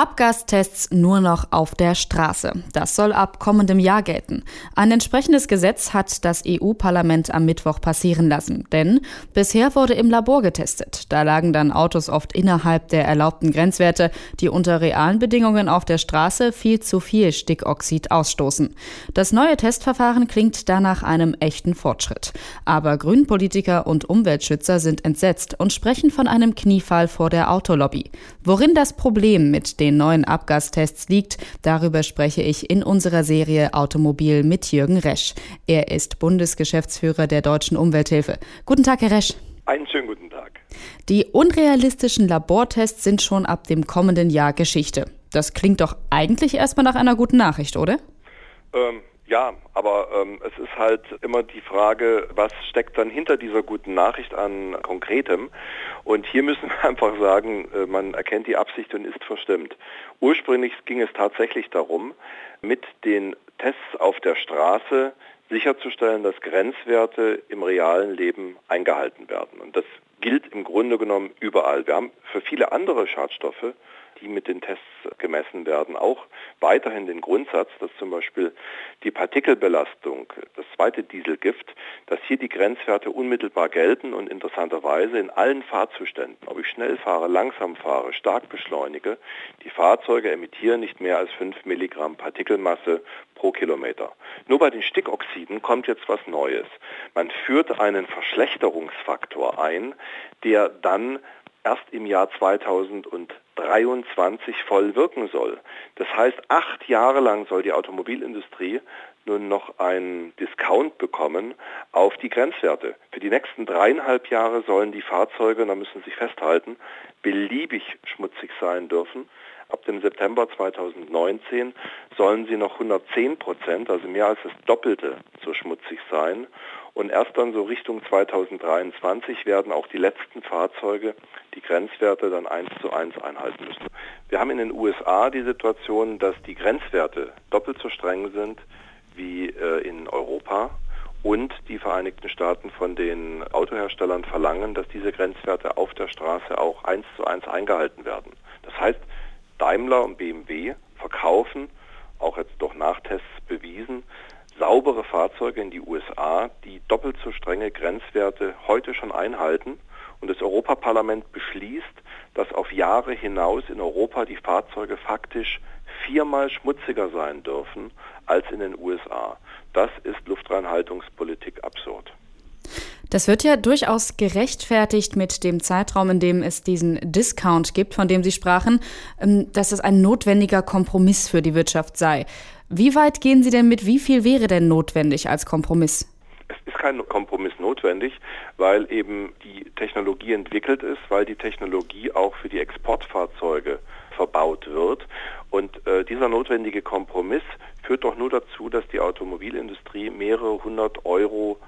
Abgastests nur noch auf der Straße. Das soll ab kommendem Jahr gelten. Ein entsprechendes Gesetz hat das EU-Parlament am Mittwoch passieren lassen. Denn bisher wurde im Labor getestet. Da lagen dann Autos oft innerhalb der erlaubten Grenzwerte, die unter realen Bedingungen auf der Straße viel zu viel Stickoxid ausstoßen. Das neue Testverfahren klingt danach einem echten Fortschritt. Aber Grünpolitiker und Umweltschützer sind entsetzt und sprechen von einem Kniefall vor der Autolobby. Worin das Problem mit den den neuen Abgastests liegt. Darüber spreche ich in unserer Serie Automobil mit Jürgen Resch. Er ist Bundesgeschäftsführer der Deutschen Umwelthilfe. Guten Tag, Herr Resch. Einen schönen guten Tag. Die unrealistischen Labortests sind schon ab dem kommenden Jahr Geschichte. Das klingt doch eigentlich erstmal nach einer guten Nachricht, oder? Ähm, ja, aber ähm, es ist halt immer die Frage, was steckt dann hinter dieser guten Nachricht an Konkretem? Und hier müssen wir einfach sagen, äh, man erkennt die Absicht und ist verstimmt. Ursprünglich ging es tatsächlich darum, mit den Tests auf der Straße sicherzustellen, dass Grenzwerte im realen Leben eingehalten werden. Und das gilt im Grunde genommen überall. Wir haben für viele andere Schadstoffe die mit den Tests gemessen werden, auch weiterhin den Grundsatz, dass zum Beispiel die Partikelbelastung, das zweite Dieselgift, dass hier die Grenzwerte unmittelbar gelten und interessanterweise in allen Fahrzuständen, ob ich schnell fahre, langsam fahre, stark beschleunige, die Fahrzeuge emittieren nicht mehr als 5 Milligramm Partikelmasse pro Kilometer. Nur bei den Stickoxiden kommt jetzt was Neues. Man führt einen Verschlechterungsfaktor ein, der dann erst im Jahr 2023 voll wirken soll. Das heißt, acht Jahre lang soll die Automobilindustrie nun noch einen Discount bekommen auf die Grenzwerte. Für die nächsten dreieinhalb Jahre sollen die Fahrzeuge, da müssen Sie sich festhalten, beliebig schmutzig sein dürfen. Ab dem September 2019 sollen sie noch 110 Prozent, also mehr als das Doppelte, so schmutzig sein. Und erst dann so Richtung 2023 werden auch die letzten Fahrzeuge die Grenzwerte dann eins zu eins einhalten müssen. Wir haben in den USA die Situation, dass die Grenzwerte doppelt so streng sind wie äh, in Europa und die Vereinigten Staaten von den Autoherstellern verlangen, dass diese Grenzwerte auf der Straße auch eins zu eins eingehalten werden. Daimler und BMW verkaufen, auch jetzt durch Nachtests bewiesen, saubere Fahrzeuge in die USA, die doppelt so strenge Grenzwerte heute schon einhalten. Und das Europaparlament beschließt, dass auf Jahre hinaus in Europa die Fahrzeuge faktisch viermal schmutziger sein dürfen als in den USA. Das ist Luftreinhaltungspolitik absurd. Das wird ja durchaus gerechtfertigt mit dem Zeitraum, in dem es diesen Discount gibt, von dem Sie sprachen, ähm, dass es ein notwendiger Kompromiss für die Wirtschaft sei. Wie weit gehen Sie denn mit? Wie viel wäre denn notwendig als Kompromiss? Es ist kein Kompromiss notwendig, weil eben die Technologie entwickelt ist, weil die Technologie auch für die Exportfahrzeuge verbaut wird. Und äh, dieser notwendige Kompromiss führt doch nur dazu, dass die Automobilindustrie mehrere hundert Euro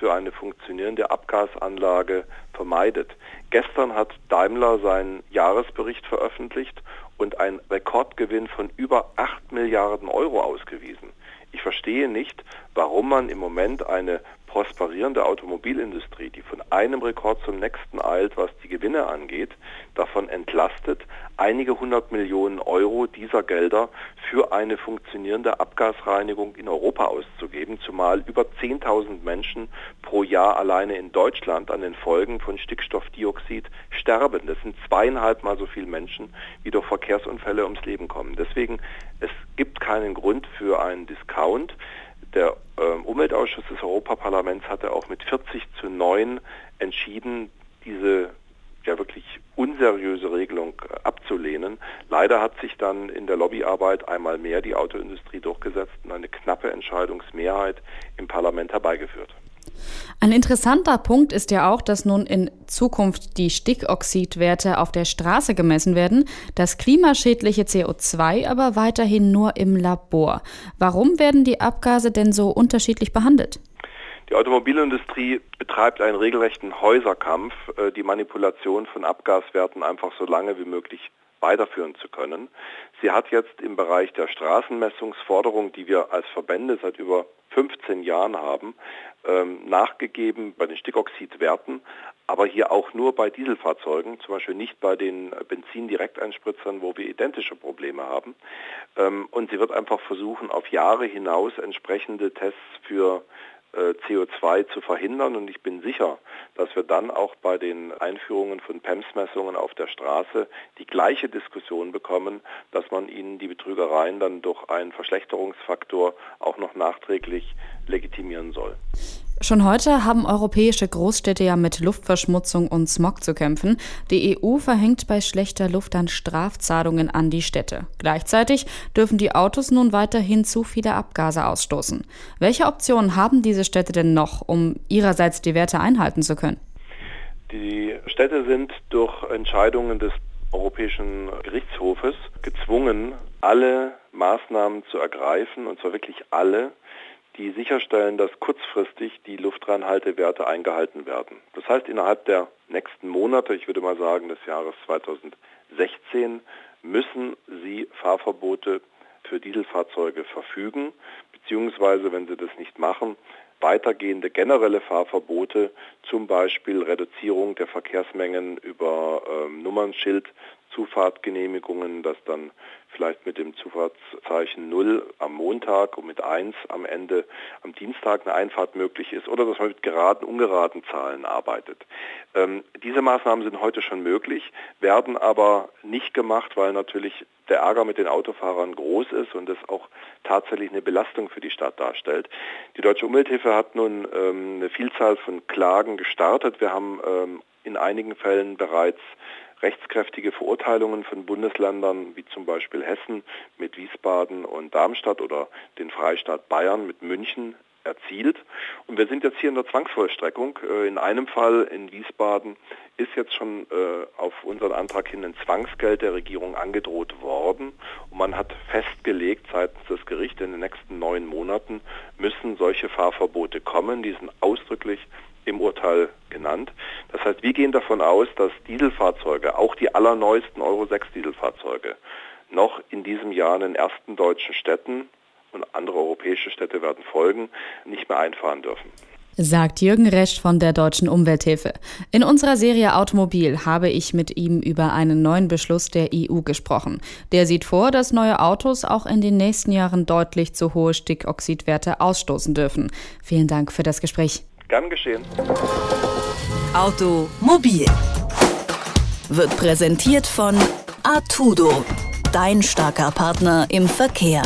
für eine funktionierende Abgasanlage vermeidet. Gestern hat Daimler seinen Jahresbericht veröffentlicht und einen Rekordgewinn von über 8 Milliarden Euro ausgewiesen. Ich verstehe nicht, warum man im Moment eine prosperierende Automobilindustrie, die von einem Rekord zum nächsten eilt, was die Gewinne angeht, davon entlastet, einige hundert Millionen Euro dieser Gelder für eine funktionierende Abgasreinigung in Europa auszugeben, zumal über 10.000 Menschen pro Jahr alleine in Deutschland an den Folgen von Stickstoffdioxid sterben. Das sind zweieinhalb Mal so viele Menschen, wie durch Verkehrsunfälle ums Leben kommen. Deswegen, es gibt keinen Grund für einen Discount. Der Umweltausschuss des Europaparlaments hatte auch mit 40 zu 9 entschieden, diese ja wirklich unseriöse Regelung äh, abzulehnen. Leider hat sich dann in der Lobbyarbeit einmal mehr die Autoindustrie durchgesetzt und eine knappe Entscheidungsmehrheit im Parlament herbeigeführt. Ein interessanter Punkt ist ja auch, dass nun in Zukunft die Stickoxidwerte auf der Straße gemessen werden, das klimaschädliche CO2 aber weiterhin nur im Labor. Warum werden die Abgase denn so unterschiedlich behandelt? Die Automobilindustrie betreibt einen regelrechten Häuserkampf, äh, die Manipulation von Abgaswerten einfach so lange wie möglich weiterführen zu können. Sie hat jetzt im Bereich der Straßenmessungsforderung, die wir als Verbände seit über 15 Jahren haben, ähm, nachgegeben bei den Stickoxidwerten, aber hier auch nur bei Dieselfahrzeugen, zum Beispiel nicht bei den Benzin-Direkteinspritzern, wo wir identische Probleme haben. Ähm, und sie wird einfach versuchen, auf Jahre hinaus entsprechende Tests für CO2 zu verhindern. Und ich bin sicher, dass wir dann auch bei den Einführungen von PEMS-Messungen auf der Straße die gleiche Diskussion bekommen, dass man ihnen die Betrügereien dann durch einen Verschlechterungsfaktor auch noch nachträglich legitimieren soll. Schon heute haben europäische Großstädte ja mit Luftverschmutzung und Smog zu kämpfen. Die EU verhängt bei schlechter Luft dann Strafzahlungen an die Städte. Gleichzeitig dürfen die Autos nun weiterhin zu viele Abgase ausstoßen. Welche Optionen haben diese Städte denn noch, um ihrerseits die Werte einhalten zu können? Die Städte sind durch Entscheidungen des Europäischen Gerichtshofes gezwungen, alle Maßnahmen zu ergreifen, und zwar wirklich alle, die sicherstellen, dass kurzfristig die Luftreinhaltewerte eingehalten werden. Das heißt, innerhalb der nächsten Monate, ich würde mal sagen des Jahres 2016, müssen sie Fahrverbote für Dieselfahrzeuge verfügen, beziehungsweise, wenn sie das nicht machen, weitergehende generelle Fahrverbote, zum Beispiel Reduzierung der Verkehrsmengen über ähm, Nummernschild, Zufahrtgenehmigungen, dass dann vielleicht mit dem Zufahrtszeichen 0 am Montag und mit 1 am Ende am Dienstag eine Einfahrt möglich ist oder dass man mit geraden, ungeraden Zahlen arbeitet. Ähm, diese Maßnahmen sind heute schon möglich, werden aber nicht gemacht, weil natürlich der Ärger mit den Autofahrern groß ist und das auch tatsächlich eine Belastung für die Stadt darstellt. Die Deutsche Umwelthilfe hat nun ähm, eine Vielzahl von Klagen gestartet. Wir haben ähm, in einigen Fällen bereits rechtskräftige Verurteilungen von Bundesländern wie zum Beispiel Hessen mit Wiesbaden und Darmstadt oder den Freistaat Bayern mit München erzielt. Und wir sind jetzt hier in der Zwangsvollstreckung. Äh, in einem Fall in Wiesbaden ist jetzt schon äh, auf unseren Antrag hin ein Zwangsgeld der Regierung angedroht worden. Und man hat festgelegt seitens des Gerichts, in den nächsten neun Monaten müssen solche Fahrverbote kommen. Die sind ausdrücklich im Urteil genannt. Das heißt, wir gehen davon aus, dass Dieselfahrzeuge, auch die allerneuesten Euro 6 Dieselfahrzeuge, noch in diesem Jahr in den ersten deutschen Städten und andere europäische Städte werden folgen, nicht mehr einfahren dürfen. Sagt Jürgen Resch von der Deutschen Umwelthilfe. In unserer Serie Automobil habe ich mit ihm über einen neuen Beschluss der EU gesprochen. Der sieht vor, dass neue Autos auch in den nächsten Jahren deutlich zu hohe Stickoxidwerte ausstoßen dürfen. Vielen Dank für das Gespräch. Gern geschehen. Automobil wird präsentiert von Artudo, dein starker Partner im Verkehr.